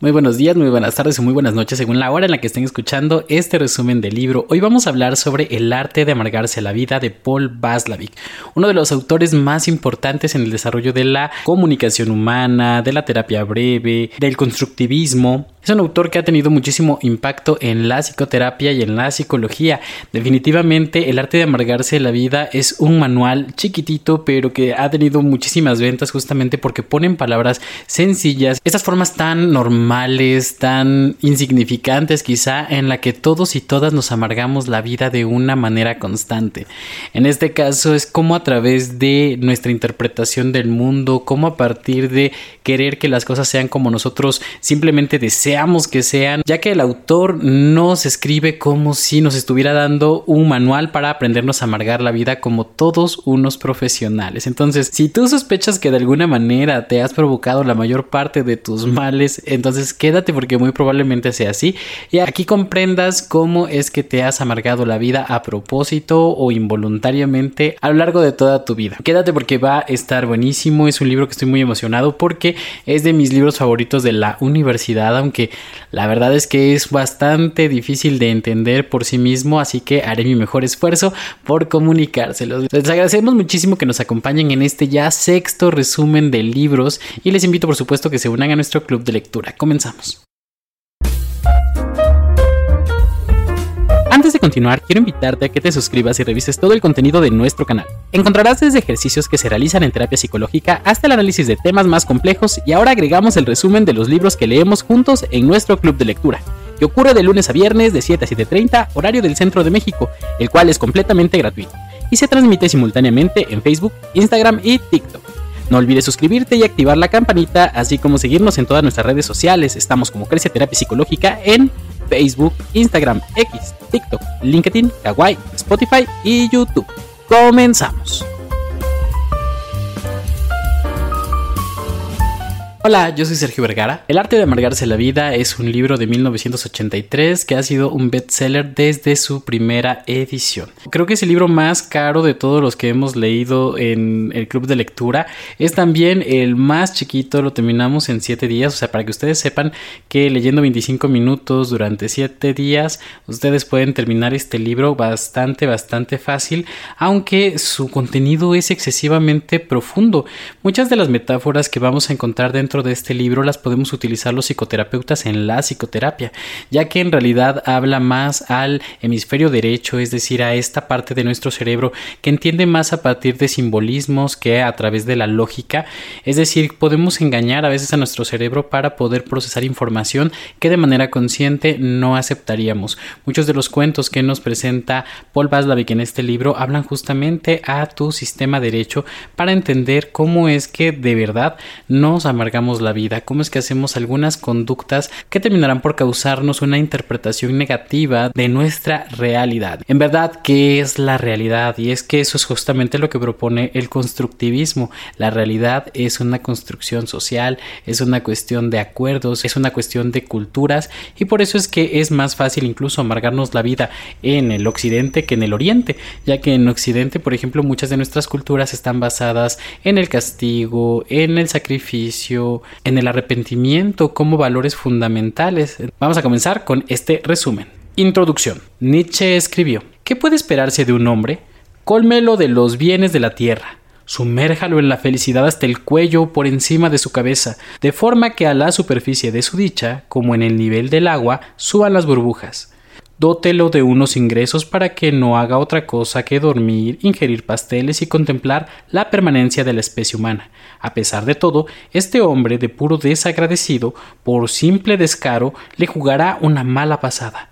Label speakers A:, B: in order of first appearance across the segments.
A: Muy buenos días, muy buenas tardes o muy buenas noches según la hora en la que estén escuchando este resumen del libro. Hoy vamos a hablar sobre El arte de amargarse la vida de Paul Vaslavik, uno de los autores más importantes en el desarrollo de la comunicación humana, de la terapia breve, del constructivismo. Es un autor que ha tenido muchísimo impacto en la psicoterapia y en la psicología. Definitivamente el arte de amargarse la vida es un manual chiquitito pero que ha tenido muchísimas ventas justamente porque pone en palabras sencillas estas formas tan normales males tan insignificantes quizá en la que todos y todas nos amargamos la vida de una manera constante. En este caso es como a través de nuestra interpretación del mundo, como a partir de querer que las cosas sean como nosotros simplemente deseamos que sean, ya que el autor nos escribe como si nos estuviera dando un manual para aprendernos a amargar la vida como todos unos profesionales. Entonces, si tú sospechas que de alguna manera te has provocado la mayor parte de tus males, entonces quédate porque muy probablemente sea así y aquí comprendas cómo es que te has amargado la vida a propósito o involuntariamente a lo largo de toda tu vida. Quédate porque va a estar buenísimo, es un libro que estoy muy emocionado porque es de mis libros favoritos de la universidad, aunque la verdad es que es bastante difícil de entender por sí mismo, así que haré mi mejor esfuerzo por comunicárselos. Les agradecemos muchísimo que nos acompañen en este ya sexto resumen de libros y les invito por supuesto que se unan a nuestro club de lectura. Comenzamos. Antes de continuar, quiero invitarte a que te suscribas y revises todo el contenido de nuestro canal. Encontrarás desde ejercicios que se realizan en terapia psicológica hasta el análisis de temas más complejos y ahora agregamos el resumen de los libros que leemos juntos en nuestro club de lectura, que ocurre de lunes a viernes de 7 a 7.30 horario del centro de México, el cual es completamente gratuito y se transmite simultáneamente en Facebook, Instagram y TikTok. No olvides suscribirte y activar la campanita, así como seguirnos en todas nuestras redes sociales. Estamos como Crece Terapia Psicológica en Facebook, Instagram, X, TikTok, LinkedIn, Kawaii, Spotify y YouTube. Comenzamos. Hola, yo soy Sergio Vergara. El arte de amargarse la vida es un libro de 1983 que ha sido un bestseller desde su primera edición. Creo que es el libro más caro de todos los que hemos leído en el club de lectura. Es también el más chiquito, lo terminamos en 7 días, o sea, para que ustedes sepan que leyendo 25 minutos durante 7 días, ustedes pueden terminar este libro bastante, bastante fácil, aunque su contenido es excesivamente profundo. Muchas de las metáforas que vamos a encontrar dentro de este libro las podemos utilizar los psicoterapeutas en la psicoterapia, ya que en realidad habla más al hemisferio derecho, es decir, a esta parte de nuestro cerebro que entiende más a partir de simbolismos que a través de la lógica, es decir, podemos engañar a veces a nuestro cerebro para poder procesar información que de manera consciente no aceptaríamos. Muchos de los cuentos que nos presenta Paul Vaslavik en este libro hablan justamente a tu sistema derecho para entender cómo es que de verdad nos amargamos la vida, cómo es que hacemos algunas conductas que terminarán por causarnos una interpretación negativa de nuestra realidad. En verdad, ¿qué es la realidad? Y es que eso es justamente lo que propone el constructivismo. La realidad es una construcción social, es una cuestión de acuerdos, es una cuestión de culturas y por eso es que es más fácil incluso amargarnos la vida en el occidente que en el oriente, ya que en occidente, por ejemplo, muchas de nuestras culturas están basadas en el castigo, en el sacrificio, en el arrepentimiento como valores fundamentales. Vamos a comenzar con este resumen. Introducción. Nietzsche escribió, ¿qué puede esperarse de un hombre? Cólmelo de los bienes de la tierra. Sumérjalo en la felicidad hasta el cuello por encima de su cabeza, de forma que a la superficie de su dicha, como en el nivel del agua, suban las burbujas dótelo de unos ingresos para que no haga otra cosa que dormir, ingerir pasteles y contemplar la permanencia de la especie humana. A pesar de todo, este hombre de puro desagradecido, por simple descaro, le jugará una mala pasada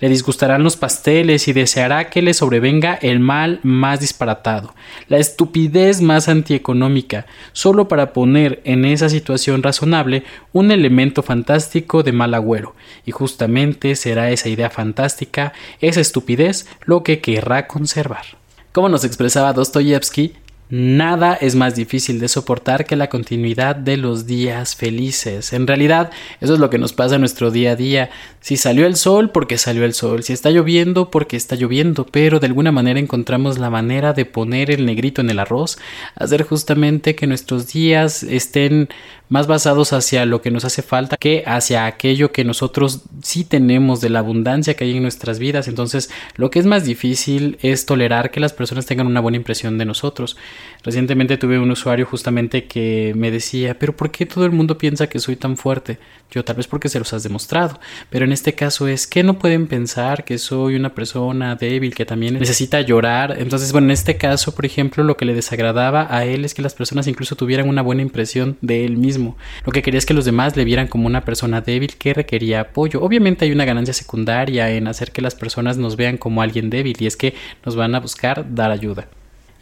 A: le disgustarán los pasteles y deseará que le sobrevenga el mal más disparatado, la estupidez más antieconómica, solo para poner en esa situación razonable un elemento fantástico de mal agüero, y justamente será esa idea fantástica, esa estupidez, lo que querrá conservar. Como nos expresaba Dostoyevsky, Nada es más difícil de soportar que la continuidad de los días felices. En realidad, eso es lo que nos pasa en nuestro día a día. Si salió el sol, porque salió el sol. Si está lloviendo, porque está lloviendo. Pero de alguna manera encontramos la manera de poner el negrito en el arroz, hacer justamente que nuestros días estén más basados hacia lo que nos hace falta que hacia aquello que nosotros sí tenemos de la abundancia que hay en nuestras vidas. Entonces, lo que es más difícil es tolerar que las personas tengan una buena impresión de nosotros. Recientemente tuve un usuario justamente que me decía, pero ¿por qué todo el mundo piensa que soy tan fuerte? Yo tal vez porque se los has demostrado, pero en este caso es que no pueden pensar que soy una persona débil que también necesita llorar. Entonces, bueno, en este caso, por ejemplo, lo que le desagradaba a él es que las personas incluso tuvieran una buena impresión de él mismo. Lo que quería es que los demás le vieran como una persona débil que requería apoyo. Obviamente hay una ganancia secundaria en hacer que las personas nos vean como alguien débil y es que nos van a buscar dar ayuda.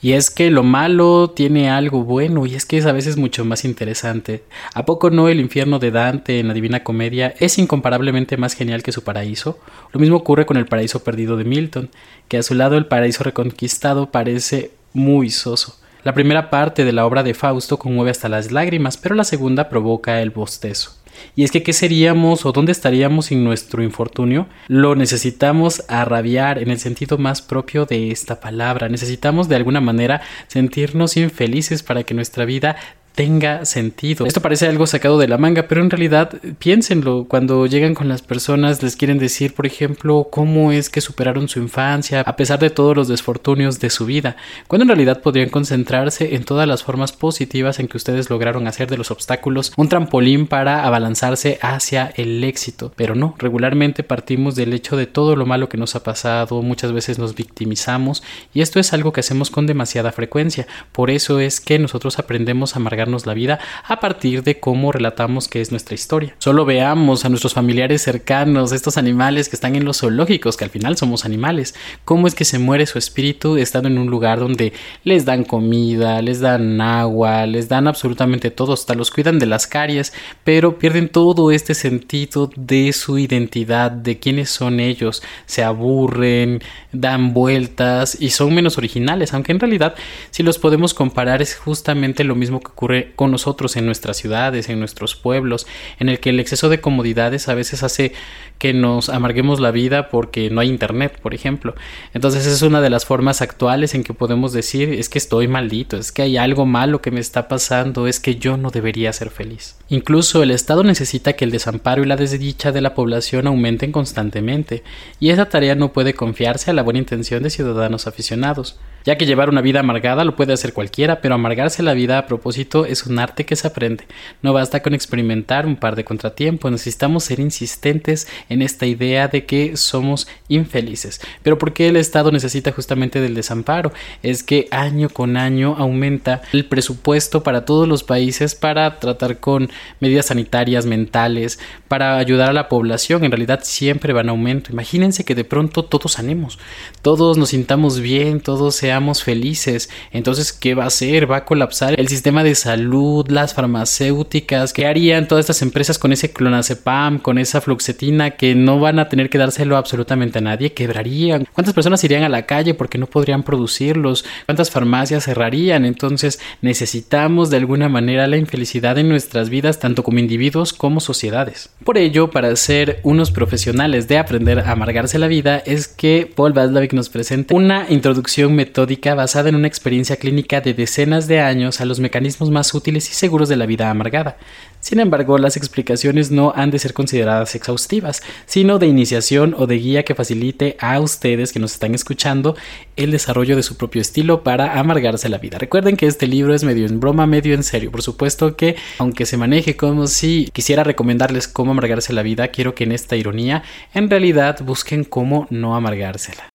A: Y es que lo malo tiene algo bueno y es que es a veces mucho más interesante. ¿A poco no el infierno de Dante en la Divina Comedia es incomparablemente más genial que su paraíso? Lo mismo ocurre con el paraíso perdido de Milton, que a su lado el paraíso reconquistado parece muy soso. La primera parte de la obra de Fausto conmueve hasta las lágrimas, pero la segunda provoca el bostezo. Y es que ¿qué seríamos o dónde estaríamos sin nuestro infortunio? Lo necesitamos arrabiar en el sentido más propio de esta palabra. Necesitamos de alguna manera sentirnos infelices para que nuestra vida tenga sentido. Esto parece algo sacado de la manga, pero en realidad piénsenlo. Cuando llegan con las personas les quieren decir, por ejemplo, cómo es que superaron su infancia a pesar de todos los desfortunios de su vida, cuando en realidad podrían concentrarse en todas las formas positivas en que ustedes lograron hacer de los obstáculos un trampolín para abalanzarse hacia el éxito. Pero no, regularmente partimos del hecho de todo lo malo que nos ha pasado, muchas veces nos victimizamos y esto es algo que hacemos con demasiada frecuencia. Por eso es que nosotros aprendemos a amargar la vida a partir de cómo relatamos que es nuestra historia. Solo veamos a nuestros familiares cercanos, estos animales que están en los zoológicos, que al final somos animales, cómo es que se muere su espíritu estando en un lugar donde les dan comida, les dan agua, les dan absolutamente todo, hasta los cuidan de las caries, pero pierden todo este sentido de su identidad, de quiénes son ellos, se aburren, dan vueltas y son menos originales, aunque en realidad si los podemos comparar es justamente lo mismo que ocurre con nosotros en nuestras ciudades, en nuestros pueblos, en el que el exceso de comodidades a veces hace que nos amarguemos la vida porque no hay internet, por ejemplo. Entonces es una de las formas actuales en que podemos decir es que estoy maldito, es que hay algo malo que me está pasando, es que yo no debería ser feliz. Incluso el Estado necesita que el desamparo y la desdicha de la población aumenten constantemente, y esa tarea no puede confiarse a la buena intención de ciudadanos aficionados ya que llevar una vida amargada lo puede hacer cualquiera, pero amargarse la vida a propósito es un arte que se aprende. No basta con experimentar un par de contratiempos, necesitamos ser insistentes en esta idea de que somos infelices. Pero ¿por qué el Estado necesita justamente del desamparo? Es que año con año aumenta el presupuesto para todos los países para tratar con medidas sanitarias, mentales, para ayudar a la población. En realidad siempre van a aumento. Imagínense que de pronto todos sanemos, todos nos sintamos bien, todos seamos felices. Entonces, ¿qué va a hacer? Va a colapsar el sistema de salud, las farmacéuticas. ¿Qué harían todas estas empresas con ese clonazepam, con esa fluoxetina que no van a tener que dárselo absolutamente a nadie? Quebrarían. ¿Cuántas personas irían a la calle porque no podrían producirlos? ¿Cuántas farmacias cerrarían? Entonces, necesitamos de alguna manera la infelicidad en nuestras vidas, tanto como individuos como sociedades. Por ello, para ser unos profesionales de aprender a amargarse la vida, es que Paul Václavic nos presenta una introducción metódica basada en una experiencia clínica de decenas de años a los mecanismos más útiles y seguros de la vida amargada. Sin embargo, las explicaciones no han de ser consideradas exhaustivas, sino de iniciación o de guía que facilite a ustedes que nos están escuchando el desarrollo de su propio estilo para amargarse la vida. Recuerden que este libro es medio en broma, medio en serio. Por supuesto que, aunque se maneje como si quisiera recomendarles cómo amargarse la vida, quiero que en esta ironía en realidad busquen cómo no amargársela.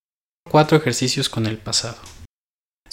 A: Cuatro ejercicios con el pasado.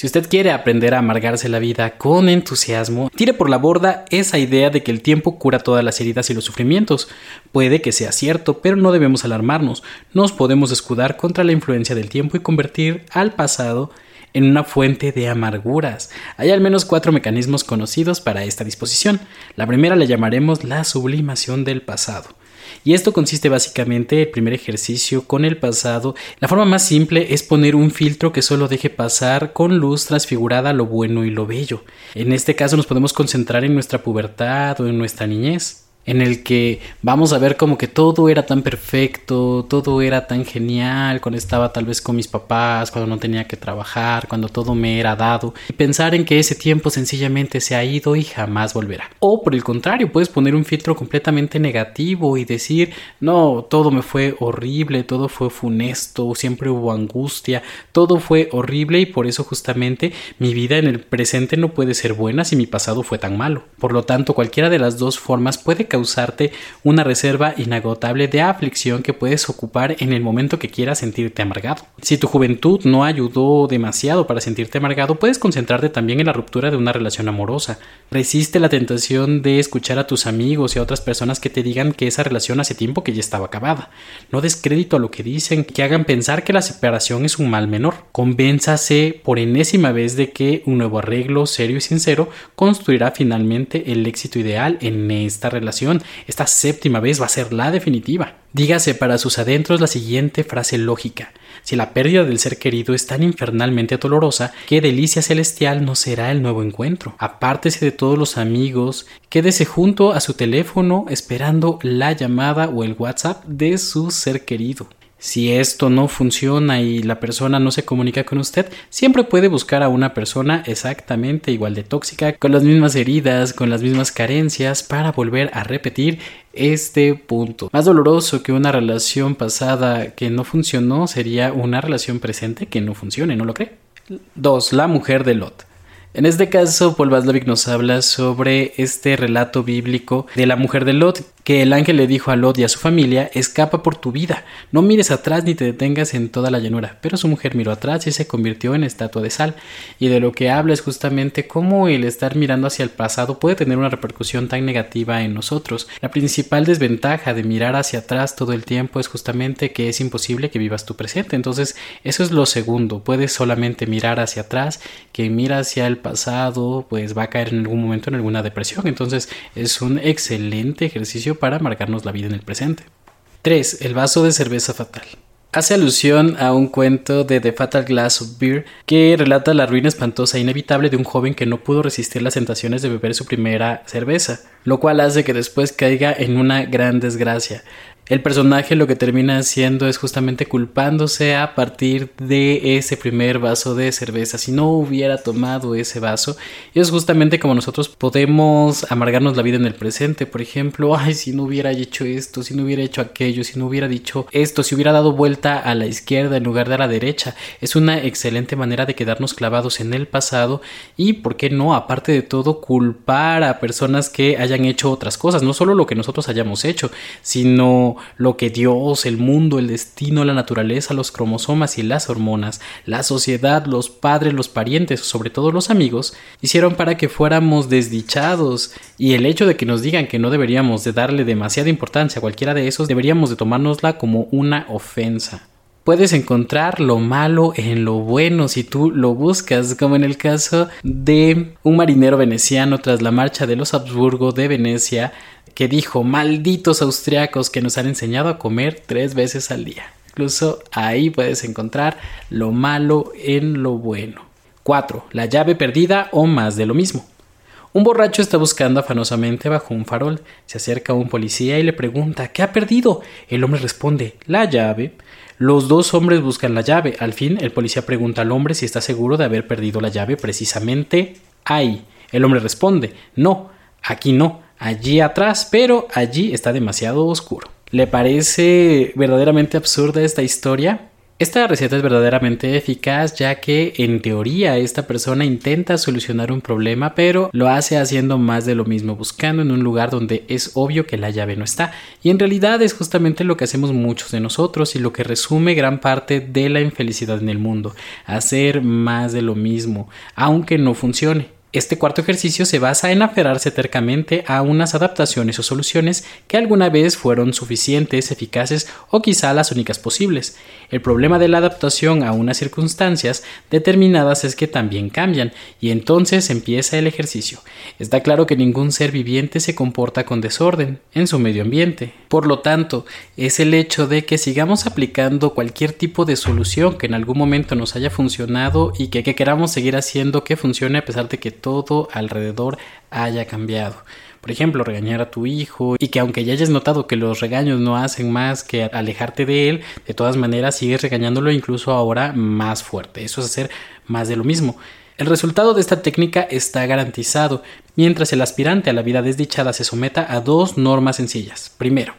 A: Si usted quiere aprender a amargarse la vida con entusiasmo, tire por la borda esa idea de que el tiempo cura todas las heridas y los sufrimientos. Puede que sea cierto, pero no debemos alarmarnos. Nos podemos escudar contra la influencia del tiempo y convertir al pasado en una fuente de amarguras. Hay al menos cuatro mecanismos conocidos para esta disposición. La primera le llamaremos la sublimación del pasado. Y esto consiste básicamente el primer ejercicio con el pasado. La forma más simple es poner un filtro que solo deje pasar con luz transfigurada lo bueno y lo bello. En este caso nos podemos concentrar en nuestra pubertad o en nuestra niñez. En el que vamos a ver como que todo era tan perfecto, todo era tan genial, cuando estaba tal vez con mis papás, cuando no tenía que trabajar, cuando todo me era dado, y pensar en que ese tiempo sencillamente se ha ido y jamás volverá. O por el contrario, puedes poner un filtro completamente negativo y decir, no, todo me fue horrible, todo fue funesto, siempre hubo angustia, todo fue horrible y por eso justamente mi vida en el presente no puede ser buena si mi pasado fue tan malo. Por lo tanto, cualquiera de las dos formas puede causarte una reserva inagotable de aflicción que puedes ocupar en el momento que quieras sentirte amargado. Si tu juventud no ayudó demasiado para sentirte amargado, puedes concentrarte también en la ruptura de una relación amorosa. Resiste la tentación de escuchar a tus amigos y a otras personas que te digan que esa relación hace tiempo que ya estaba acabada. No des crédito a lo que dicen, que hagan pensar que la separación es un mal menor. Convénzase por enésima vez de que un nuevo arreglo serio y sincero construirá finalmente el éxito ideal en esta relación esta séptima vez va a ser la definitiva. Dígase para sus adentros la siguiente frase lógica. Si la pérdida del ser querido es tan infernalmente dolorosa, qué delicia celestial no será el nuevo encuentro. Apártese de todos los amigos, quédese junto a su teléfono esperando la llamada o el WhatsApp de su ser querido. Si esto no funciona y la persona no se comunica con usted, siempre puede buscar a una persona exactamente igual de tóxica, con las mismas heridas, con las mismas carencias, para volver a repetir este punto. Más doloroso que una relación pasada que no funcionó sería una relación presente que no funcione, ¿no lo cree? 2. La mujer de Lot. En este caso, Paul Vaslavic nos habla sobre este relato bíblico de la mujer de Lot, que el ángel le dijo a Lot y a su familia, escapa por tu vida, no mires atrás ni te detengas en toda la llanura. Pero su mujer miró atrás y se convirtió en estatua de sal. Y de lo que habla es justamente cómo el estar mirando hacia el pasado puede tener una repercusión tan negativa en nosotros. La principal desventaja de mirar hacia atrás todo el tiempo es justamente que es imposible que vivas tu presente. Entonces, eso es lo segundo. Puedes solamente mirar hacia atrás, que mira hacia el pasado, pues va a caer en algún momento en alguna depresión. Entonces, es un excelente ejercicio para marcarnos la vida en el presente. 3. El vaso de cerveza fatal. Hace alusión a un cuento de The Fatal Glass of Beer que relata la ruina espantosa e inevitable de un joven que no pudo resistir las tentaciones de beber su primera cerveza, lo cual hace que después caiga en una gran desgracia el personaje lo que termina haciendo es justamente culpándose a partir de ese primer vaso de cerveza. Si no hubiera tomado ese vaso, es justamente como nosotros podemos amargarnos la vida en el presente. Por ejemplo, ay, si no hubiera hecho esto, si no hubiera hecho aquello, si no hubiera dicho esto, si hubiera dado vuelta a la izquierda en lugar de a la derecha. Es una excelente manera de quedarnos clavados en el pasado y, ¿por qué no? Aparte de todo, culpar a personas que hayan hecho otras cosas. No solo lo que nosotros hayamos hecho, sino lo que Dios, el mundo, el destino, la naturaleza, los cromosomas y las hormonas, la sociedad, los padres, los parientes, sobre todo los amigos, hicieron para que fuéramos desdichados. Y el hecho de que nos digan que no deberíamos de darle demasiada importancia a cualquiera de esos, deberíamos de tomárnosla como una ofensa puedes encontrar lo malo en lo bueno si tú lo buscas, como en el caso de un marinero veneciano tras la marcha de los Habsburgo de Venecia, que dijo, malditos austriacos que nos han enseñado a comer tres veces al día. Incluso ahí puedes encontrar lo malo en lo bueno. 4. La llave perdida o más de lo mismo. Un borracho está buscando afanosamente bajo un farol. Se acerca a un policía y le pregunta ¿Qué ha perdido? El hombre responde La llave. Los dos hombres buscan la llave. Al fin, el policía pregunta al hombre si está seguro de haber perdido la llave precisamente ahí. El hombre responde No, aquí no allí atrás, pero allí está demasiado oscuro. ¿Le parece verdaderamente absurda esta historia? Esta receta es verdaderamente eficaz ya que en teoría esta persona intenta solucionar un problema pero lo hace haciendo más de lo mismo buscando en un lugar donde es obvio que la llave no está. Y en realidad es justamente lo que hacemos muchos de nosotros y lo que resume gran parte de la infelicidad en el mundo hacer más de lo mismo aunque no funcione este cuarto ejercicio se basa en aferrarse tercamente a unas adaptaciones o soluciones que alguna vez fueron suficientes, eficaces o quizá las únicas posibles. El problema de la adaptación a unas circunstancias determinadas es que también cambian y entonces empieza el ejercicio. Está claro que ningún ser viviente se comporta con desorden en su medio ambiente. Por lo tanto, es el hecho de que sigamos aplicando cualquier tipo de solución que en algún momento nos haya funcionado y que, queramos seguir haciendo que funcione a pesar de que todo alrededor haya cambiado. Por ejemplo, regañar a tu hijo y que aunque ya hayas notado que los regaños no hacen más que alejarte de él, de todas maneras sigues regañándolo incluso ahora más fuerte. Eso es hacer más de lo mismo. El resultado de esta técnica está garantizado mientras el aspirante a la vida desdichada se someta a dos normas sencillas. Primero,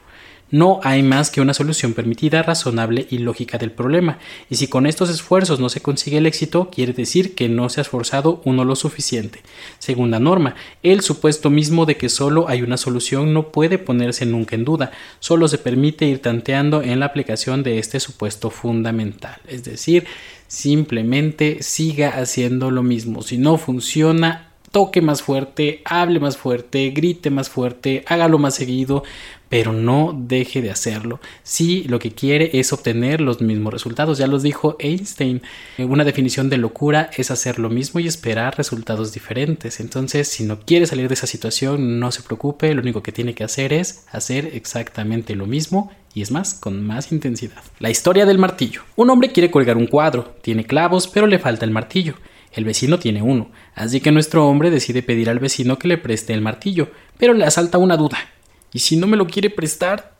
A: no hay más que una solución permitida, razonable y lógica del problema, y si con estos esfuerzos no se consigue el éxito, quiere decir que no se ha esforzado uno lo suficiente. Segunda norma, el supuesto mismo de que solo hay una solución no puede ponerse nunca en duda, solo se permite ir tanteando en la aplicación de este supuesto fundamental, es decir, simplemente siga haciendo lo mismo, si no funciona, toque más fuerte, hable más fuerte, grite más fuerte, hágalo más seguido, pero no deje de hacerlo si lo que quiere es obtener los mismos resultados. Ya los dijo Einstein, una definición de locura es hacer lo mismo y esperar resultados diferentes. Entonces, si no quiere salir de esa situación, no se preocupe, lo único que tiene que hacer es hacer exactamente lo mismo y es más, con más intensidad. La historia del martillo. Un hombre quiere colgar un cuadro, tiene clavos, pero le falta el martillo. El vecino tiene uno, así que nuestro hombre decide pedir al vecino que le preste el martillo, pero le asalta una duda. ¿Y si no me lo quiere prestar?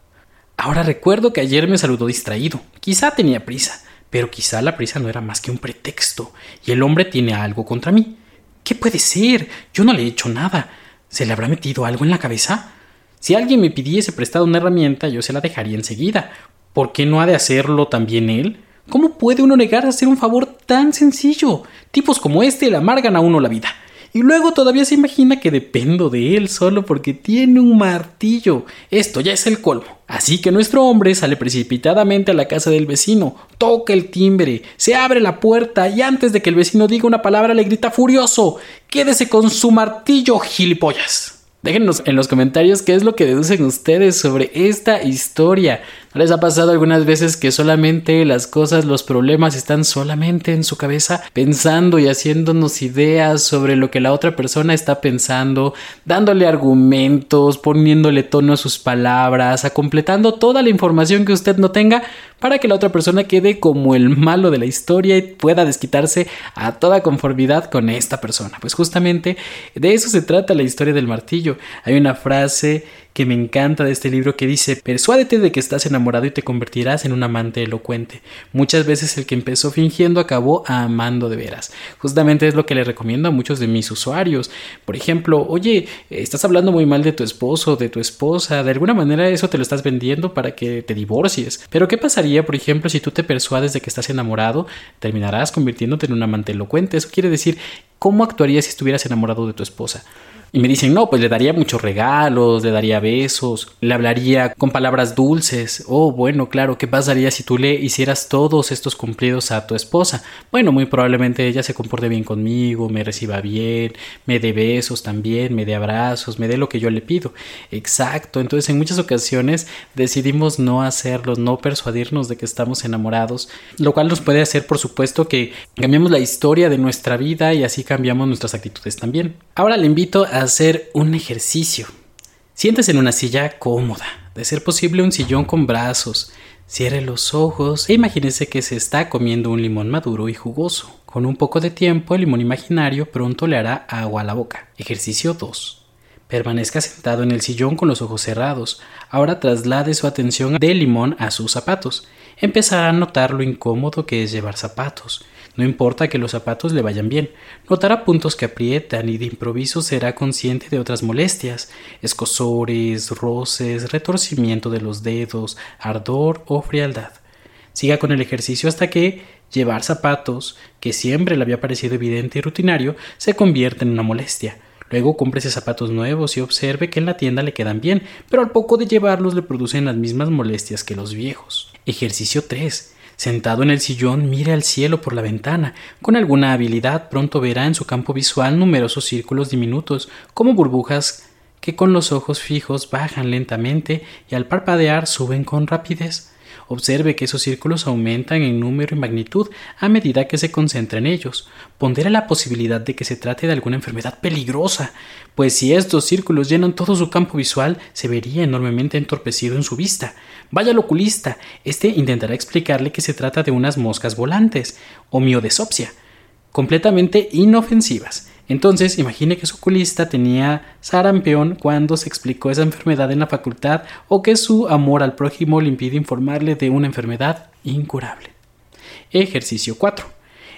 A: Ahora recuerdo que ayer me saludó distraído. Quizá tenía prisa, pero quizá la prisa no era más que un pretexto, y el hombre tiene algo contra mí. ¿Qué puede ser? Yo no le he hecho nada. ¿Se le habrá metido algo en la cabeza? Si alguien me pidiese prestado una herramienta, yo se la dejaría enseguida. ¿Por qué no ha de hacerlo también él? ¿Cómo puede uno negar a hacer un favor tan sencillo? Tipos como este le amargan a uno la vida. Y luego todavía se imagina que dependo de él solo porque tiene un martillo. Esto ya es el colmo. Así que nuestro hombre sale precipitadamente a la casa del vecino, toca el timbre, se abre la puerta y antes de que el vecino diga una palabra le grita furioso, quédese con su martillo, gilipollas. Déjenos en los comentarios qué es lo que deducen ustedes sobre esta historia. ¿No les ha pasado algunas veces que solamente las cosas, los problemas están solamente en su cabeza, pensando y haciéndonos ideas sobre lo que la otra persona está pensando, dándole argumentos, poniéndole tono a sus palabras, a completando toda la información que usted no tenga para que la otra persona quede como el malo de la historia y pueda desquitarse a toda conformidad con esta persona? Pues justamente de eso se trata la historia del martillo. Hay una frase que me encanta de este libro que dice, persuádete de que estás enamorado y te convertirás en un amante elocuente. Muchas veces el que empezó fingiendo acabó amando de veras. Justamente es lo que le recomiendo a muchos de mis usuarios. Por ejemplo, oye, estás hablando muy mal de tu esposo, de tu esposa, de alguna manera eso te lo estás vendiendo para que te divorcies. Pero ¿qué pasaría, por ejemplo, si tú te persuades de que estás enamorado? Terminarás convirtiéndote en un amante elocuente. Eso quiere decir, ¿cómo actuarías si estuvieras enamorado de tu esposa? Y me dicen, no, pues le daría muchos regalos, le daría besos, le hablaría con palabras dulces. Oh, bueno, claro, ¿qué pasaría si tú le hicieras todos estos cumplidos a tu esposa? Bueno, muy probablemente ella se comporte bien conmigo, me reciba bien, me dé besos también, me dé abrazos, me dé lo que yo le pido. Exacto, entonces en muchas ocasiones decidimos no hacerlo, no persuadirnos de que estamos enamorados, lo cual nos puede hacer, por supuesto, que cambiemos la historia de nuestra vida y así cambiamos nuestras actitudes también. Ahora le invito a hacer un ejercicio. Siéntese en una silla cómoda, de ser posible un sillón con brazos. Cierre los ojos e imagínese que se está comiendo un limón maduro y jugoso. Con un poco de tiempo, el limón imaginario pronto le hará agua a la boca. Ejercicio 2. Permanezca sentado en el sillón con los ojos cerrados. Ahora traslade su atención del limón a sus zapatos. Empezará a notar lo incómodo que es llevar zapatos. No importa que los zapatos le vayan bien, notará puntos que aprietan y de improviso será consciente de otras molestias, escosores, roces, retorcimiento de los dedos, ardor o frialdad. Siga con el ejercicio hasta que llevar zapatos, que siempre le había parecido evidente y rutinario, se convierte en una molestia. Luego cómprese zapatos nuevos y observe que en la tienda le quedan bien, pero al poco de llevarlos le producen las mismas molestias que los viejos. Ejercicio 3. Sentado en el sillón, mire al cielo por la ventana. Con alguna habilidad pronto verá en su campo visual numerosos círculos diminutos, como burbujas que con los ojos fijos bajan lentamente y al parpadear suben con rapidez. Observe que esos círculos aumentan en número y magnitud a medida que se concentra en ellos. Pondera la posibilidad de que se trate de alguna enfermedad peligrosa, pues si estos círculos llenan todo su campo visual, se vería enormemente entorpecido en su vista. Vaya al oculista, este intentará explicarle que se trata de unas moscas volantes o miodesopsia. Completamente inofensivas. Entonces, imagine que su oculista tenía sarampión cuando se explicó esa enfermedad en la facultad o que su amor al prójimo le impide informarle de una enfermedad incurable. Ejercicio 4.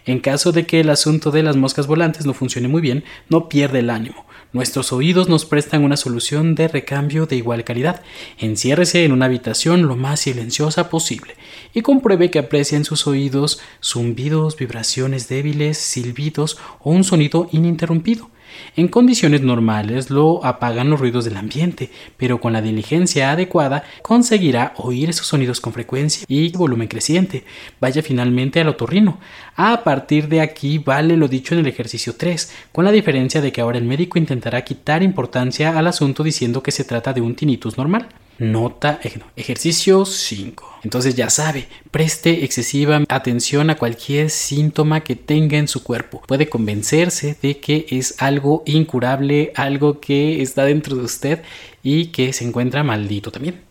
A: En caso de que el asunto de las moscas volantes no funcione muy bien, no pierde el ánimo. Nuestros oídos nos prestan una solución de recambio de igual calidad. Enciérrese en una habitación lo más silenciosa posible y compruebe que aprecia en sus oídos zumbidos, vibraciones débiles, silbidos o un sonido ininterrumpido. En condiciones normales lo apagan los ruidos del ambiente, pero con la diligencia adecuada conseguirá oír esos sonidos con frecuencia y volumen creciente. Vaya finalmente al otorrino. A partir de aquí vale lo dicho en el ejercicio 3, con la diferencia de que ahora el médico intentará quitar importancia al asunto diciendo que se trata de un tinnitus normal. Nota, ejercicio 5. Entonces ya sabe, preste excesiva atención a cualquier síntoma que tenga en su cuerpo. Puede convencerse de que es algo incurable, algo que está dentro de usted y que se encuentra maldito también.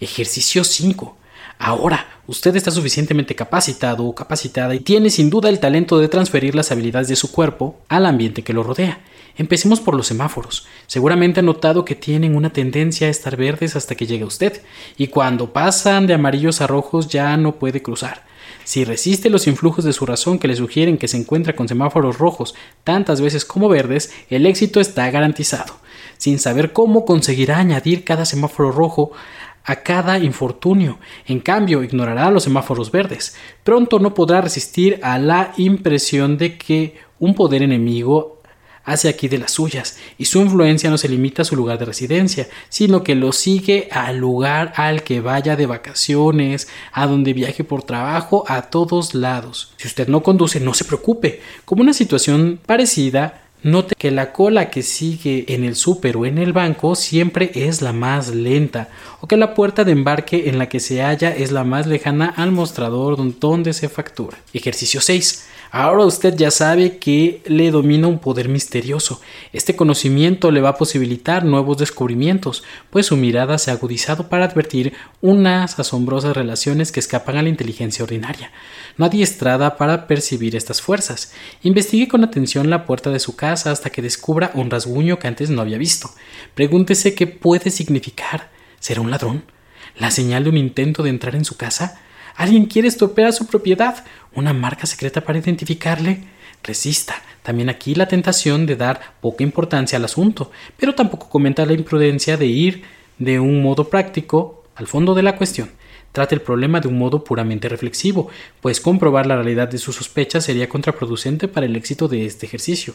A: Ejercicio 5. Ahora, usted está suficientemente capacitado o capacitada y tiene sin duda el talento de transferir las habilidades de su cuerpo al ambiente que lo rodea. Empecemos por los semáforos. Seguramente ha notado que tienen una tendencia a estar verdes hasta que llegue usted, y cuando pasan de amarillos a rojos ya no puede cruzar. Si resiste los influjos de su razón que le sugieren que se encuentra con semáforos rojos tantas veces como verdes, el éxito está garantizado. Sin saber cómo conseguirá añadir cada semáforo rojo a cada infortunio. En cambio, ignorará los semáforos verdes. Pronto no podrá resistir a la impresión de que un poder enemigo hace aquí de las suyas, y su influencia no se limita a su lugar de residencia, sino que lo sigue al lugar al que vaya de vacaciones, a donde viaje por trabajo, a todos lados. Si usted no conduce, no se preocupe. Como una situación parecida, Note que la cola que sigue en el súper o en el banco siempre es la más lenta, o que la puerta de embarque en la que se halla es la más lejana al mostrador donde se factura. Ejercicio 6. Ahora usted ya sabe que le domina un poder misterioso. Este conocimiento le va a posibilitar nuevos descubrimientos, pues su mirada se ha agudizado para advertir unas asombrosas relaciones que escapan a la inteligencia ordinaria. No adiestrada para percibir estas fuerzas. Investigue con atención la puerta de su casa hasta que descubra un rasguño que antes no había visto. Pregúntese qué puede significar. ¿Será un ladrón? ¿La señal de un intento de entrar en su casa? ¿Alguien quiere estropear su propiedad? ¿Una marca secreta para identificarle? Resista. También aquí la tentación de dar poca importancia al asunto, pero tampoco comenta la imprudencia de ir de un modo práctico al fondo de la cuestión. Trate el problema de un modo puramente reflexivo, pues comprobar la realidad de sus sospechas sería contraproducente para el éxito de este ejercicio.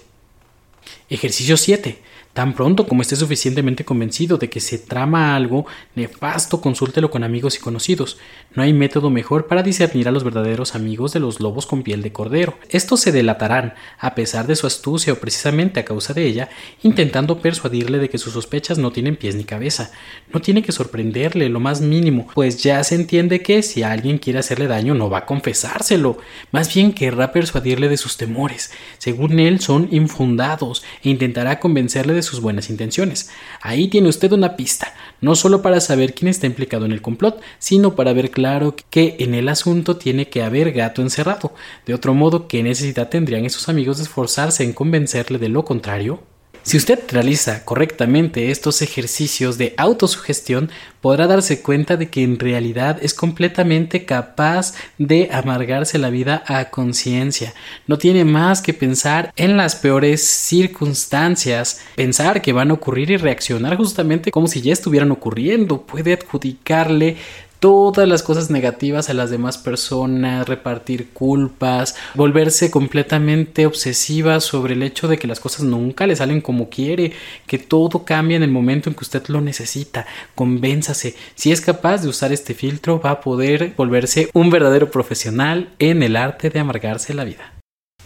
A: Ejercicio 7. Tan pronto como esté suficientemente convencido de que se trama algo nefasto, consúltelo con amigos y conocidos. No hay método mejor para discernir a los verdaderos amigos de los lobos con piel de cordero. Estos se delatarán, a pesar de su astucia o precisamente a causa de ella, intentando persuadirle de que sus sospechas no tienen pies ni cabeza. No tiene que sorprenderle lo más mínimo, pues ya se entiende que si alguien quiere hacerle daño no va a confesárselo. Más bien querrá persuadirle de sus temores. Según él son infundados e intentará convencerle de sus buenas intenciones. Ahí tiene usted una pista, no solo para saber quién está implicado en el complot, sino para ver claro que en el asunto tiene que haber gato encerrado. De otro modo, ¿qué necesidad tendrían esos amigos de esforzarse en convencerle de lo contrario? Si usted realiza correctamente estos ejercicios de autosugestión, podrá darse cuenta de que en realidad es completamente capaz de amargarse la vida a conciencia. No tiene más que pensar en las peores circunstancias, pensar que van a ocurrir y reaccionar justamente como si ya estuvieran ocurriendo. Puede adjudicarle todas las cosas negativas a las demás personas, repartir culpas, volverse completamente obsesiva sobre el hecho de que las cosas nunca le salen como quiere, que todo cambia en el momento en que usted lo necesita. Convénzase, si es capaz de usar este filtro va a poder volverse un verdadero profesional en el arte de amargarse la vida.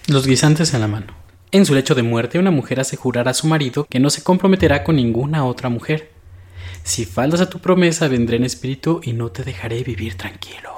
A: Los guisantes en la mano. En su lecho de muerte, una mujer hace jurar a su marido que no se comprometerá con ninguna otra mujer si faltas a tu promesa, vendré en espíritu y no te dejaré vivir tranquilo.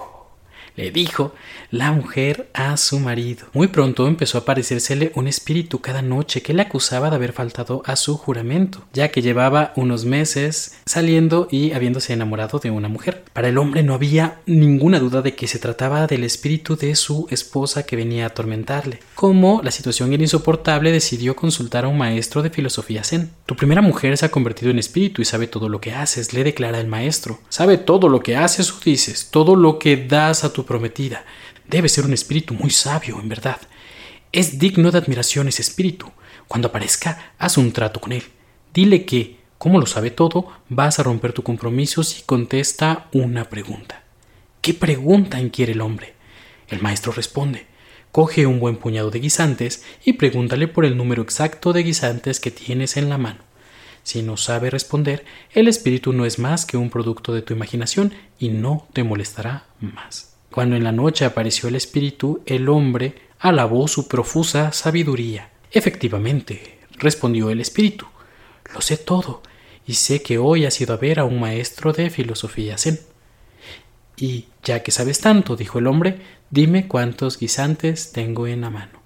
A: Le dijo la mujer a su marido. Muy pronto empezó a aparecérsele un espíritu cada noche que le acusaba de haber faltado a su juramento, ya que llevaba unos meses saliendo y habiéndose enamorado de una mujer. Para el hombre no había ninguna duda de que se trataba del espíritu de su esposa que venía a atormentarle. Como la situación era insoportable, decidió consultar a un maestro de filosofía zen. Tu primera mujer se ha convertido en espíritu y sabe todo lo que haces, le declara el maestro. Sabe todo lo que haces o dices, todo lo que das a tu prometida. Debe ser un espíritu muy sabio, en verdad. Es digno de admiración ese espíritu. Cuando aparezca, haz un trato con él. Dile que, como lo sabe todo, vas a romper tu compromiso si contesta una pregunta. ¿Qué pregunta inquiere el hombre? El maestro responde. Coge un buen puñado de guisantes y pregúntale por el número exacto de guisantes que tienes en la mano. Si no sabe responder, el espíritu no es más que un producto de tu imaginación y no te molestará más. Cuando en la noche apareció el espíritu, el hombre alabó su profusa sabiduría. Efectivamente, respondió el espíritu, lo sé todo, y sé que hoy has ido a ver a un maestro de filosofía zen. Y ya que sabes tanto, dijo el hombre, dime cuántos guisantes tengo en la mano.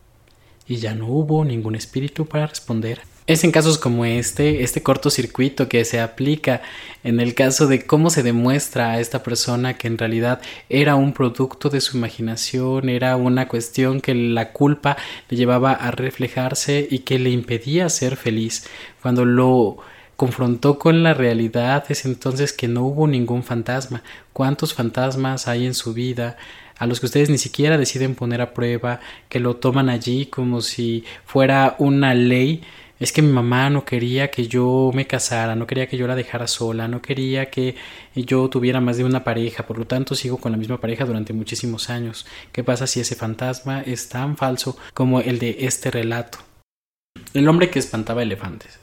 A: Y ya no hubo ningún espíritu para responder es en casos como este, este cortocircuito que se aplica en el caso de cómo se demuestra a esta persona que en realidad era un producto de su imaginación, era una cuestión que la culpa le llevaba a reflejarse y que le impedía ser feliz. Cuando lo confrontó con la realidad es entonces que no hubo ningún fantasma. ¿Cuántos fantasmas hay en su vida? a los que ustedes ni siquiera deciden poner a prueba, que lo toman allí como si fuera una ley es que mi mamá no quería que yo me casara, no quería que yo la dejara sola, no quería que yo tuviera más de una pareja, por lo tanto sigo con la misma pareja durante muchísimos años. ¿Qué pasa si ese fantasma es tan falso como el de este relato? El hombre que espantaba elefantes.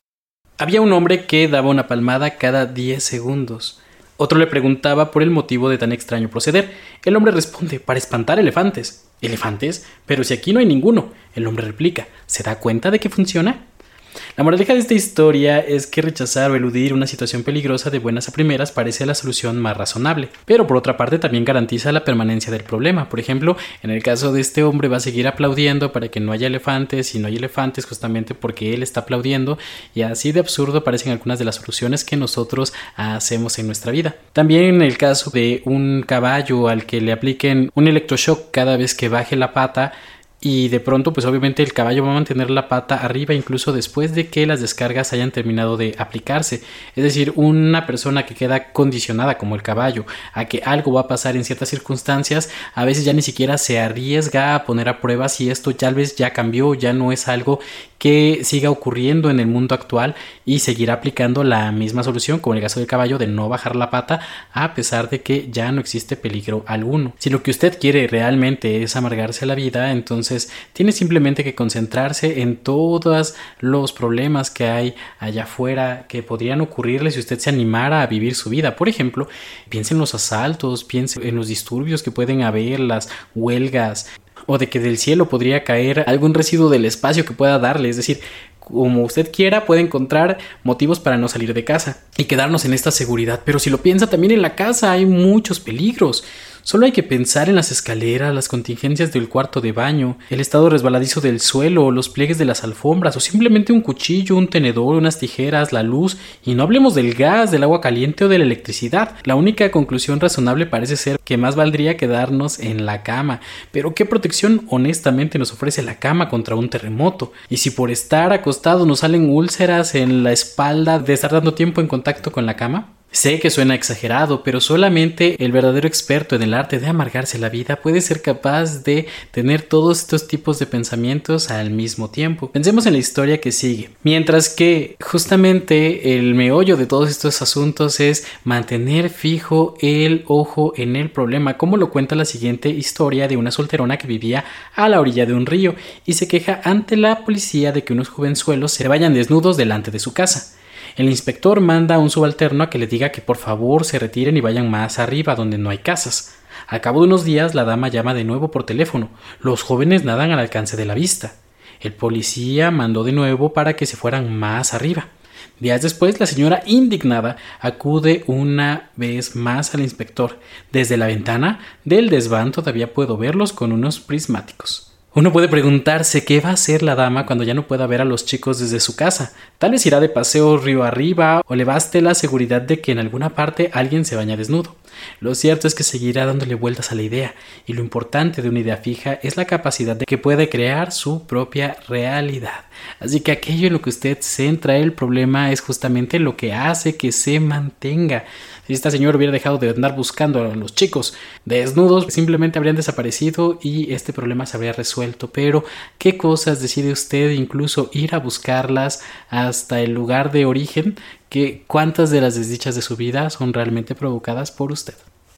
A: Había un hombre que daba una palmada cada 10 segundos. Otro le preguntaba por el motivo de tan extraño proceder. El hombre responde, para espantar elefantes. ¿Elefantes? Pero si aquí no hay ninguno. El hombre replica, ¿se da cuenta de que funciona? La moraleja de esta historia es que rechazar o eludir una situación peligrosa de buenas a primeras parece la solución más razonable, pero por otra parte también garantiza la permanencia del problema. Por ejemplo, en el caso de este hombre va a seguir aplaudiendo para que no haya elefantes y no hay elefantes justamente porque él está aplaudiendo y así de absurdo parecen algunas de las soluciones que nosotros hacemos en nuestra vida. También en el caso de un caballo al que le apliquen un electroshock cada vez que baje la pata, y de pronto pues obviamente el caballo va a mantener la pata arriba incluso después de que las descargas hayan terminado de aplicarse. Es decir una persona que queda condicionada como el caballo a que algo va a pasar en ciertas circunstancias a veces ya ni siquiera se arriesga a poner a prueba si esto tal vez ya cambió ya no es algo que siga ocurriendo en el mundo actual y seguirá aplicando la misma solución como el caso del caballo de no bajar la pata a pesar de que ya no existe peligro alguno si lo que usted quiere realmente es amargarse la vida entonces, tiene simplemente que concentrarse en todos los problemas que hay allá afuera que podrían ocurrirle si usted se animara a vivir su vida. Por ejemplo, piense en los asaltos, piense en los disturbios que pueden haber, las huelgas, o de que del cielo podría caer algún residuo del espacio que pueda darle. Es decir, como usted quiera, puede encontrar motivos para no salir de casa y quedarnos en esta seguridad. Pero si lo piensa, también en la casa hay muchos peligros. Solo hay que pensar en las escaleras, las contingencias del cuarto de baño, el estado resbaladizo del suelo, los pliegues de las alfombras, o simplemente un cuchillo, un tenedor, unas tijeras, la luz, y no hablemos del gas, del agua caliente o de la electricidad. La única conclusión razonable parece ser que más valdría quedarnos en la cama. Pero ¿qué protección honestamente nos ofrece la cama contra un terremoto? Y si por estar acostados nos salen úlceras en la espalda de estar dando tiempo en contacto con la cama? Sé que suena exagerado, pero solamente el verdadero experto en el arte de amargarse la vida puede ser capaz de tener todos estos tipos de pensamientos al mismo tiempo. Pensemos en la historia que sigue. Mientras que justamente el meollo de todos estos asuntos es mantener fijo el ojo en el problema, como lo cuenta la siguiente historia de una solterona que vivía a la orilla de un río y se queja ante la policía de que unos jovenzuelos se vayan desnudos delante de su casa. El inspector manda a un subalterno a que le diga que por favor se retiren y vayan más arriba donde no hay casas. Al cabo de unos días la dama llama de nuevo por teléfono. Los jóvenes nadan al alcance de la vista. El policía mandó de nuevo para que se fueran más arriba. Días después, la señora, indignada, acude una vez más al inspector. Desde la ventana del desván todavía puedo verlos con unos prismáticos. Uno puede preguntarse qué va a hacer la dama cuando ya no pueda ver a los chicos desde su casa. Tal vez irá de paseo río arriba o le baste la seguridad de que en alguna parte alguien se baña desnudo. Lo cierto es que seguirá dándole vueltas a la idea, y lo importante de una idea fija es la capacidad de que puede crear su propia realidad. Así que aquello en lo que usted centra el problema es justamente lo que hace que se mantenga. Si esta señora hubiera dejado de andar buscando a los chicos desnudos, simplemente habrían desaparecido y este problema se habría resuelto. Pero, ¿qué cosas decide usted incluso ir a buscarlas hasta el lugar de origen? Que cuántas de las desdichas de su vida son realmente provocadas por usted.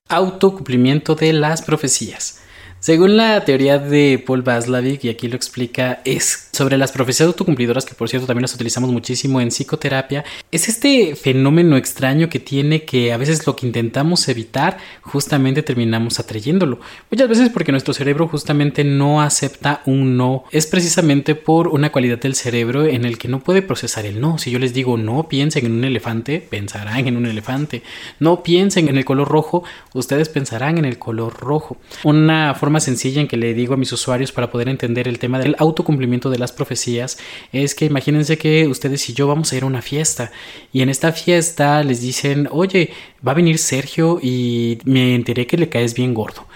A: Autocumplimiento de las profecías. Según la teoría de Paul Vaslavic, y aquí lo explica, es sobre las profecías autocumplidoras, que por cierto también las utilizamos muchísimo en psicoterapia, es este fenómeno extraño que tiene que a veces lo que intentamos evitar, justamente terminamos atrayéndolo. Muchas veces porque nuestro cerebro justamente no acepta un no. Es precisamente por una cualidad del cerebro en el que no puede procesar el no. Si yo les digo no piensen en un elefante, pensarán en un elefante. No piensen en el color rojo, ustedes pensarán en el color rojo. Una forma sencilla en que le digo a mis usuarios para poder entender el tema del autocumplimiento de las profecías es que imagínense que ustedes y yo vamos a ir a una fiesta y en esta fiesta les dicen, oye, va a venir Sergio y me enteré que le caes bien gordo.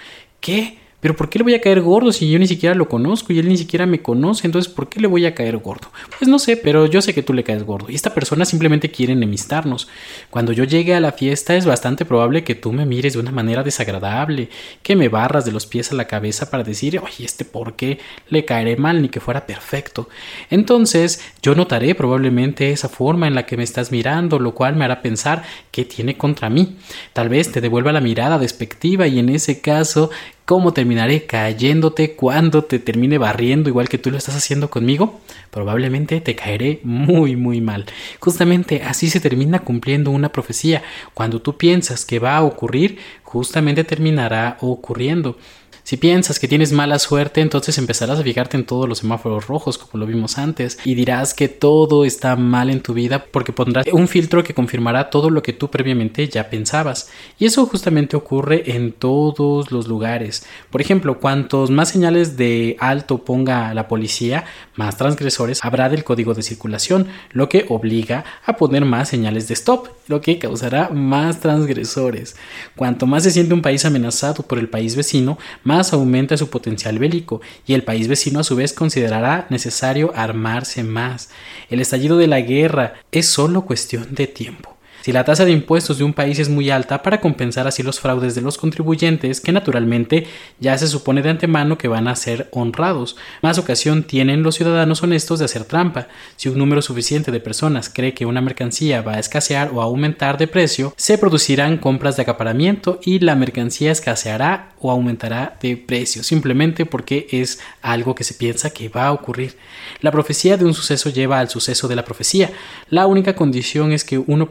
A: ¿Qué? Pero ¿por qué le voy a caer gordo si yo ni siquiera lo conozco y él ni siquiera me conoce? Entonces, ¿por qué le voy a caer gordo? Pues no sé, pero yo sé que tú le caes gordo. Y esta persona simplemente quiere enemistarnos. Cuando yo llegue a la fiesta es bastante probable que tú me mires de una manera desagradable, que me barras de los pies a la cabeza para decir, oye, este por qué le caeré mal ni que fuera perfecto. Entonces, yo notaré probablemente esa forma en la que me estás mirando, lo cual me hará pensar qué tiene contra mí. Tal vez te devuelva la mirada despectiva y en ese caso ¿Cómo terminaré cayéndote cuando te termine barriendo igual que tú lo estás haciendo conmigo? Probablemente te caeré muy muy mal. Justamente así se termina cumpliendo una profecía. Cuando tú piensas que va a ocurrir, justamente terminará ocurriendo. Si piensas que tienes mala suerte, entonces empezarás a fijarte en todos los semáforos rojos, como lo vimos antes, y dirás que todo está mal en tu vida porque pondrás un filtro que confirmará todo lo que tú previamente ya pensabas. Y eso justamente ocurre en todos los lugares. Por ejemplo, cuantos más señales de alto ponga la policía, más transgresores habrá del código de circulación, lo que obliga a poner más señales de stop, lo que causará más transgresores. Cuanto más se siente un país amenazado por el país vecino, más aumenta su potencial bélico y el país vecino a su vez considerará necesario armarse más. El estallido de la guerra es solo cuestión de tiempo. Si la tasa de impuestos de un país es muy alta para compensar así los fraudes de los contribuyentes, que naturalmente ya se supone de antemano que van a ser honrados, más ocasión tienen los ciudadanos honestos de hacer trampa. Si un número suficiente de personas cree que una mercancía va a escasear o aumentar de precio, se producirán compras de acaparamiento y la mercancía escaseará o aumentará de precio, simplemente porque es algo que se piensa que va a ocurrir. La profecía de un suceso lleva al suceso de la profecía. La única condición es que uno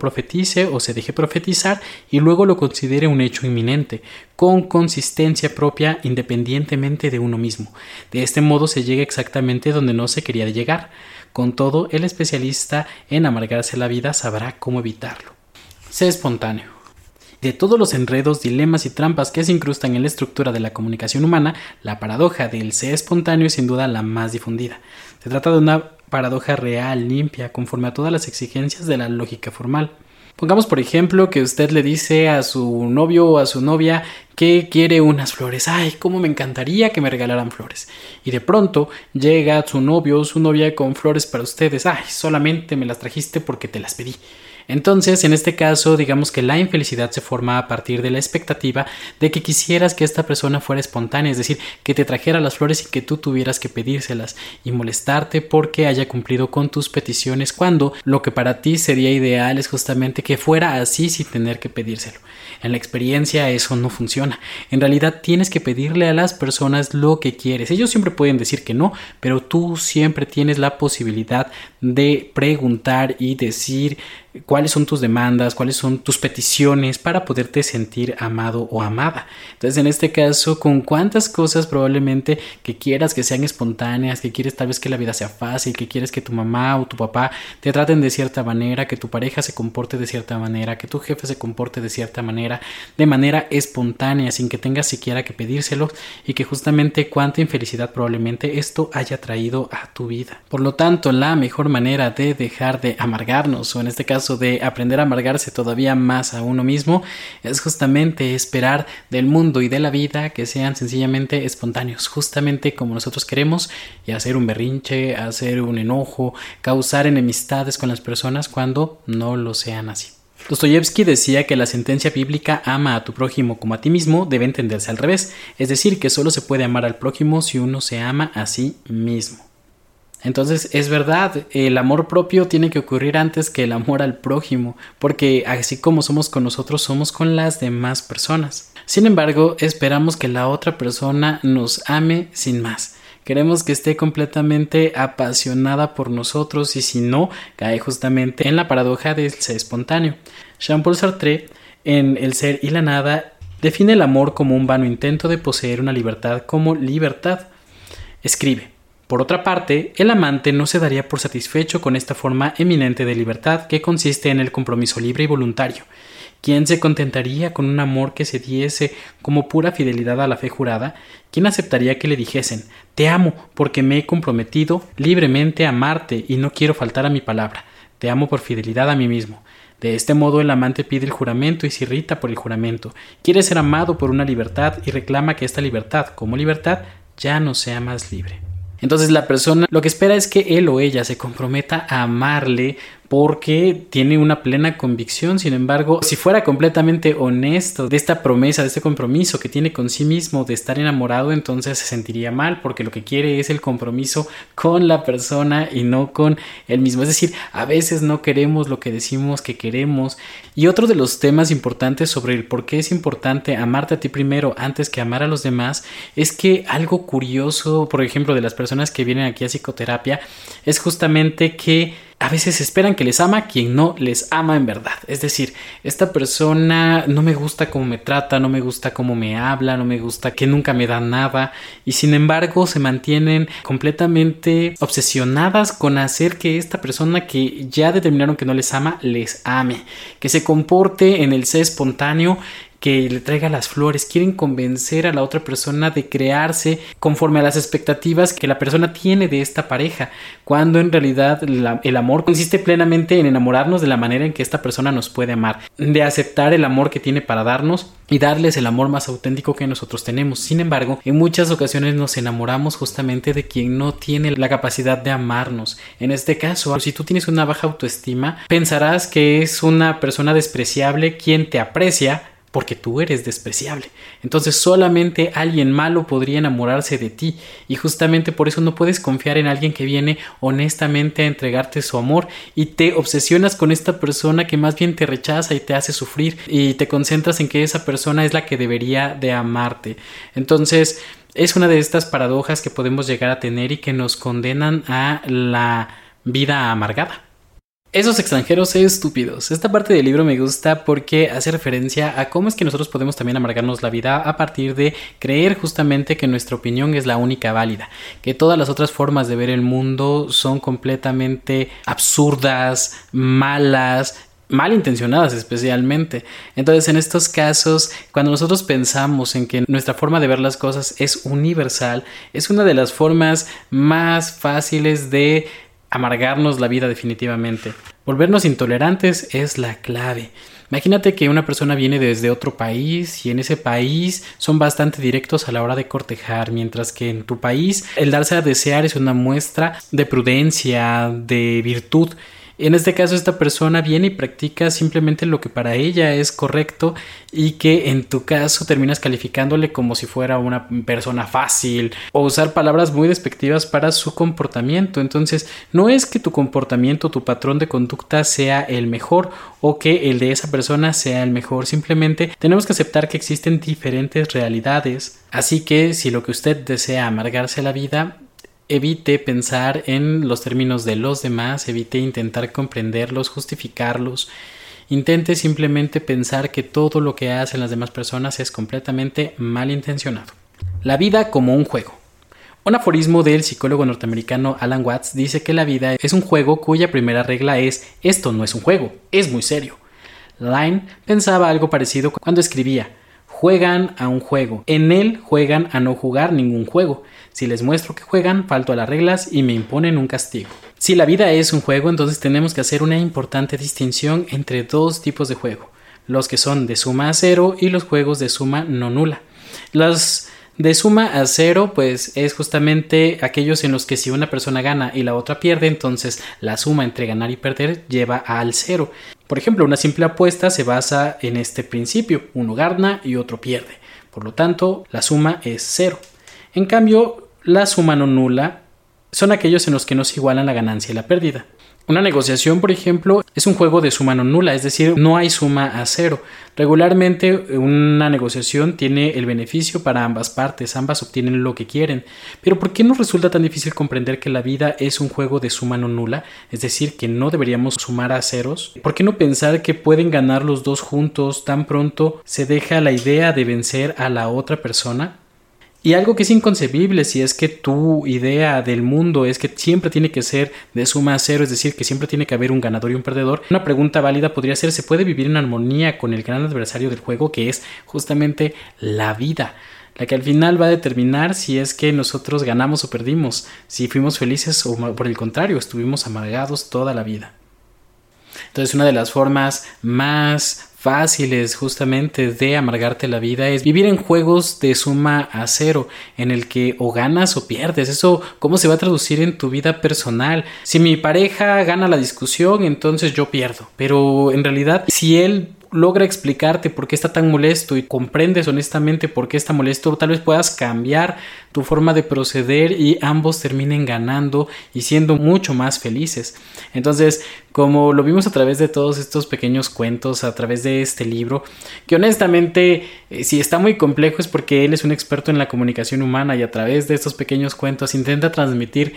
A: o se deje profetizar y luego lo considere un hecho inminente, con consistencia propia independientemente de uno mismo. De este modo se llega exactamente donde no se quería llegar. Con todo, el especialista en amargarse la vida sabrá cómo evitarlo. Sé espontáneo. De todos los enredos, dilemas y trampas que se incrustan en la estructura de la comunicación humana, la paradoja del ser espontáneo es sin duda la más difundida. Se trata de una paradoja real, limpia, conforme a todas las exigencias de la lógica formal. Pongamos por ejemplo que usted le dice a su novio o a su novia que quiere unas flores. Ay, cómo me encantaría que me regalaran flores. Y de pronto llega su novio o su novia con flores para ustedes. Ay, solamente me las trajiste porque te las pedí. Entonces, en este caso, digamos que la infelicidad se forma a partir de la expectativa de que quisieras que esta persona fuera espontánea, es decir, que te trajera las flores y que tú tuvieras que pedírselas y molestarte porque haya cumplido con tus peticiones cuando lo que para ti sería ideal es justamente que fuera así sin tener que pedírselo. En la experiencia eso no funciona. En realidad tienes que pedirle a las personas lo que quieres. Ellos siempre pueden decir que no, pero tú siempre tienes la posibilidad de preguntar y decir cuáles son tus demandas, cuáles son tus peticiones para poderte sentir amado o amada. Entonces, en este caso, con cuántas cosas probablemente que quieras que sean espontáneas, que quieres tal vez que la vida sea fácil, que quieres que tu mamá o tu papá te traten de cierta manera, que tu pareja se comporte de cierta manera, que tu jefe se comporte de cierta manera, de manera espontánea, sin que tengas siquiera que pedírselo y que justamente cuánta infelicidad probablemente esto haya traído a tu vida. Por lo tanto, la mejor manera de dejar de amargarnos o en este caso de aprender a amargarse todavía más a uno mismo es justamente esperar del mundo y de la vida que sean sencillamente espontáneos, justamente como nosotros queremos, y hacer un berrinche, hacer un enojo, causar enemistades con las personas cuando no lo sean así. Dostoyevsky decía que la sentencia bíblica ama a tu prójimo como a ti mismo debe entenderse al revés, es decir, que solo se puede amar al prójimo si uno se ama a sí mismo. Entonces es verdad, el amor propio tiene que ocurrir antes que el amor al prójimo, porque así como somos con nosotros, somos con las demás personas. Sin embargo, esperamos que la otra persona nos ame sin más. Queremos que esté completamente apasionada por nosotros y si no, cae justamente en la paradoja del ser espontáneo. Jean-Paul Sartre, en El ser y la nada, define el amor como un vano intento de poseer una libertad como libertad. Escribe, por otra parte, el amante no se daría por satisfecho con esta forma eminente de libertad que consiste en el compromiso libre y voluntario. ¿Quién se contentaría con un amor que se diese como pura fidelidad a la fe jurada? ¿Quién aceptaría que le dijesen Te amo porque me he comprometido libremente a amarte y no quiero faltar a mi palabra? Te amo por fidelidad a mí mismo. De este modo el amante pide el juramento y se irrita por el juramento. Quiere ser amado por una libertad y reclama que esta libertad, como libertad, ya no sea más libre. Entonces la persona lo que espera es que él o ella se comprometa a amarle porque tiene una plena convicción. Sin embargo, si fuera completamente honesto de esta promesa, de este compromiso que tiene con sí mismo de estar enamorado, entonces se sentiría mal porque lo que quiere es el compromiso con la persona y no con él mismo. Es decir, a veces no queremos lo que decimos que queremos. Y otro de los temas importantes sobre el por qué es importante amarte a ti primero antes que amar a los demás es que algo curioso, por ejemplo, de las personas que vienen aquí a psicoterapia, es justamente que a veces esperan que les ama quien no les ama en verdad. Es decir, esta persona no me gusta cómo me trata, no me gusta cómo me habla, no me gusta que nunca me da nada y sin embargo se mantienen completamente obsesionadas con hacer que esta persona que ya determinaron que no les ama les ame, que se comporte en el ser espontáneo que le traiga las flores, quieren convencer a la otra persona de crearse conforme a las expectativas que la persona tiene de esta pareja, cuando en realidad el amor consiste plenamente en enamorarnos de la manera en que esta persona nos puede amar, de aceptar el amor que tiene para darnos y darles el amor más auténtico que nosotros tenemos. Sin embargo, en muchas ocasiones nos enamoramos justamente de quien no tiene la capacidad de amarnos. En este caso, si tú tienes una baja autoestima, pensarás que es una persona despreciable quien te aprecia porque tú eres despreciable. Entonces solamente alguien malo podría enamorarse de ti y justamente por eso no puedes confiar en alguien que viene honestamente a entregarte su amor y te obsesionas con esta persona que más bien te rechaza y te hace sufrir y te concentras en que esa persona es la que debería de amarte. Entonces es una de estas paradojas que podemos llegar a tener y que nos condenan a la vida amargada. Esos extranjeros estúpidos. Esta parte del libro me gusta porque hace referencia a cómo es que nosotros podemos también amargarnos la vida a partir de creer justamente que nuestra opinión es la única válida, que todas las otras formas de ver el mundo son completamente absurdas, malas, malintencionadas especialmente. Entonces, en estos casos, cuando nosotros pensamos en que nuestra forma de ver las cosas es universal, es una de las formas más fáciles de amargarnos la vida definitivamente. Volvernos intolerantes es la clave. Imagínate que una persona viene desde otro país y en ese país son bastante directos a la hora de cortejar, mientras que en tu país el darse a desear es una muestra de prudencia, de virtud. En este caso, esta persona viene y practica simplemente lo que para ella es correcto y que en tu caso terminas calificándole como si fuera una persona fácil o usar palabras muy despectivas para su comportamiento. Entonces, no es que tu comportamiento, tu patrón de conducta sea el mejor o que el de esa persona sea el mejor. Simplemente tenemos que aceptar que existen diferentes realidades. Así que si lo que usted desea amargarse la vida, evite pensar en los términos de los demás, evite intentar comprenderlos, justificarlos. Intente simplemente pensar que todo lo que hacen las demás personas es completamente malintencionado. La vida como un juego. Un aforismo del psicólogo norteamericano Alan Watts dice que la vida es un juego cuya primera regla es esto no es un juego, es muy serio. Line pensaba algo parecido cuando escribía juegan a un juego, en él juegan a no jugar ningún juego. Si les muestro que juegan, falto a las reglas y me imponen un castigo. Si la vida es un juego, entonces tenemos que hacer una importante distinción entre dos tipos de juego, los que son de suma a cero y los juegos de suma no nula. Los de suma a cero, pues es justamente aquellos en los que si una persona gana y la otra pierde, entonces la suma entre ganar y perder lleva al cero. Por ejemplo, una simple apuesta se basa en este principio, uno gana y otro pierde. Por lo tanto, la suma es cero. En cambio, la suma no nula son aquellos en los que no se igualan la ganancia y la pérdida. Una negociación, por ejemplo, es un juego de suma no nula, es decir, no hay suma a cero. Regularmente una negociación tiene el beneficio para ambas partes, ambas obtienen lo que quieren. Pero ¿por qué nos resulta tan difícil comprender que la vida es un juego de suma no nula? Es decir, que no deberíamos sumar a ceros. ¿Por qué no pensar que pueden ganar los dos juntos tan pronto se deja la idea de vencer a la otra persona? Y algo que es inconcebible si es que tu idea del mundo es que siempre tiene que ser de suma a cero, es decir, que siempre tiene que haber un ganador y un perdedor. Una pregunta válida podría ser, ¿se puede vivir en armonía con el gran adversario del juego que es justamente la vida? La que al final va a determinar si es que nosotros ganamos o perdimos, si fuimos felices o por el contrario, estuvimos amargados toda la vida. Entonces una de las formas más fáciles justamente de amargarte la vida es vivir en juegos de suma a cero, en el que o ganas o pierdes. Eso, ¿cómo se va a traducir en tu vida personal? Si mi pareja gana la discusión, entonces yo pierdo. Pero en realidad, si él logra explicarte por qué está tan molesto y comprendes honestamente por qué está molesto, tal vez puedas cambiar tu forma de proceder y ambos terminen ganando y siendo mucho más felices. Entonces, como lo vimos a través de todos estos pequeños cuentos, a través de este libro, que honestamente, eh, si está muy complejo es porque él es un experto en la comunicación humana y a través de estos pequeños cuentos intenta transmitir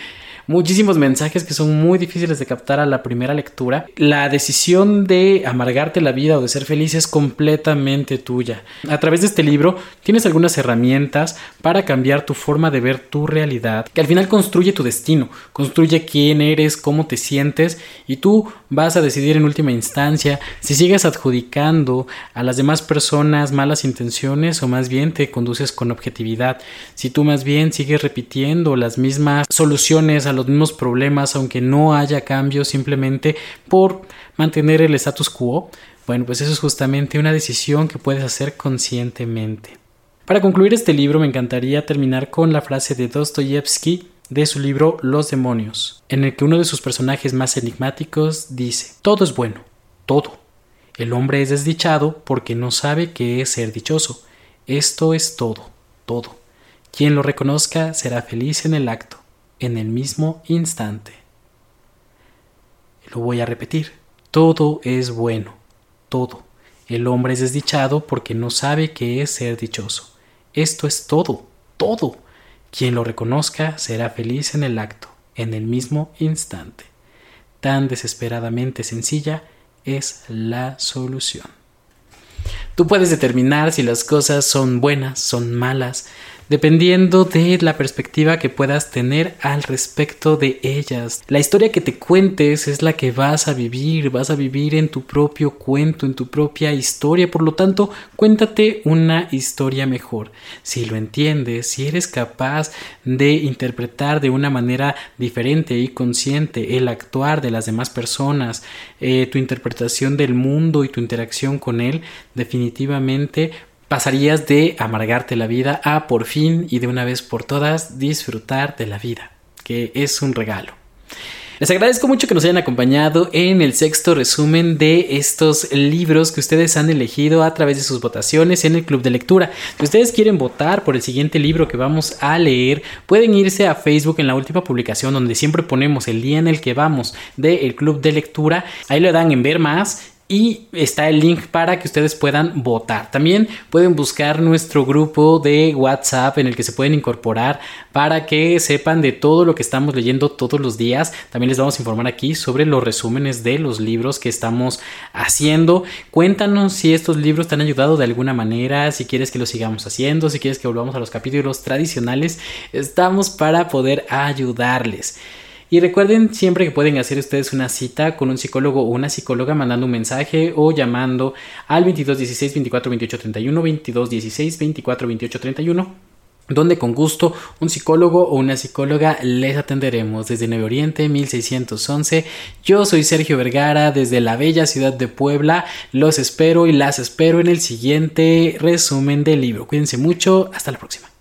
A: muchísimos mensajes que son muy difíciles de captar a la primera lectura. La decisión de amargarte la vida o de ser feliz es completamente tuya. A través de este libro tienes algunas herramientas para cambiar tu forma de ver tu realidad, que al final construye tu destino, construye quién eres, cómo te sientes y tú vas a decidir en última instancia si sigues adjudicando a las demás personas malas intenciones o más bien te conduces con objetividad, si tú más bien sigues repitiendo las mismas soluciones a los mismos problemas aunque no haya cambios simplemente por mantener el status quo, bueno, pues eso es justamente una decisión que puedes hacer conscientemente. Para concluir este libro me encantaría terminar con la frase de Dostoyevsky de su libro Los demonios, en el que uno de sus personajes más enigmáticos dice, todo es bueno, todo. El hombre es desdichado porque no sabe qué es ser dichoso. Esto es todo, todo. Quien lo reconozca será feliz en el acto, en el mismo instante. Lo voy a repetir, todo es bueno, todo. El hombre es desdichado porque no sabe qué es ser dichoso. Esto es todo, todo. Quien lo reconozca será feliz en el acto, en el mismo instante. Tan desesperadamente sencilla es la solución. Tú puedes determinar si las cosas son buenas, son malas, dependiendo de la perspectiva que puedas tener al respecto de ellas. La historia que te cuentes es la que vas a vivir, vas a vivir en tu propio cuento, en tu propia historia, por lo tanto, cuéntate una historia mejor. Si lo entiendes, si eres capaz de interpretar de una manera diferente y consciente el actuar de las demás personas, eh, tu interpretación del mundo y tu interacción con él, definitivamente pasarías de amargarte la vida a por fin y de una vez por todas disfrutar de la vida, que es un regalo. Les agradezco mucho que nos hayan acompañado en el sexto resumen de estos libros que ustedes han elegido a través de sus votaciones en el club de lectura. Si ustedes quieren votar por el siguiente libro que vamos a leer, pueden irse a Facebook en la última publicación donde siempre ponemos el día en el que vamos del club de lectura. Ahí le dan en ver más y está el link para que ustedes puedan votar. También pueden buscar nuestro grupo de WhatsApp en el que se pueden incorporar para que sepan de todo lo que estamos leyendo todos los días. También les vamos a informar aquí sobre los resúmenes de los libros que estamos haciendo. Cuéntanos si estos libros te han ayudado de alguna manera, si quieres que lo sigamos haciendo, si quieres que volvamos a los capítulos tradicionales. Estamos para poder ayudarles. Y recuerden siempre que pueden hacer ustedes una cita con un psicólogo o una psicóloga mandando un mensaje o llamando al 22 16 24 28 31, 22 16 24 28 31 donde con gusto un psicólogo o una psicóloga les atenderemos desde Nuevo Oriente 1611. Yo soy Sergio Vergara desde la bella ciudad de Puebla. Los espero y las espero en el siguiente resumen del libro. Cuídense mucho. Hasta la próxima.